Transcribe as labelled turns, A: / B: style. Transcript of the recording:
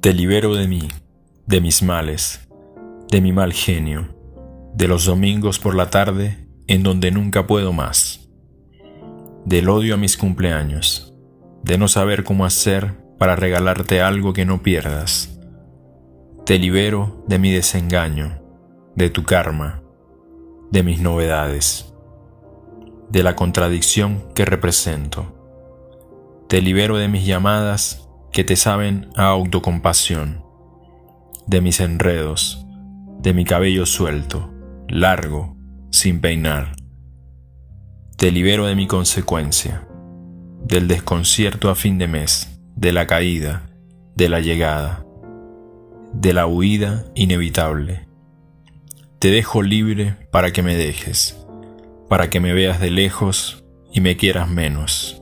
A: Te libero de mí, de mis males, de mi mal genio, de los domingos por la tarde en donde nunca puedo más, del odio a mis cumpleaños, de no saber cómo hacer para regalarte algo que no pierdas. Te libero de mi desengaño, de tu karma, de mis novedades, de la contradicción que represento. Te libero de mis llamadas que te saben a autocompasión, de mis enredos, de mi cabello suelto, largo, sin peinar. Te libero de mi consecuencia, del desconcierto a fin de mes, de la caída, de la llegada, de la huida inevitable. Te dejo libre para que me dejes, para que me veas de lejos y me quieras menos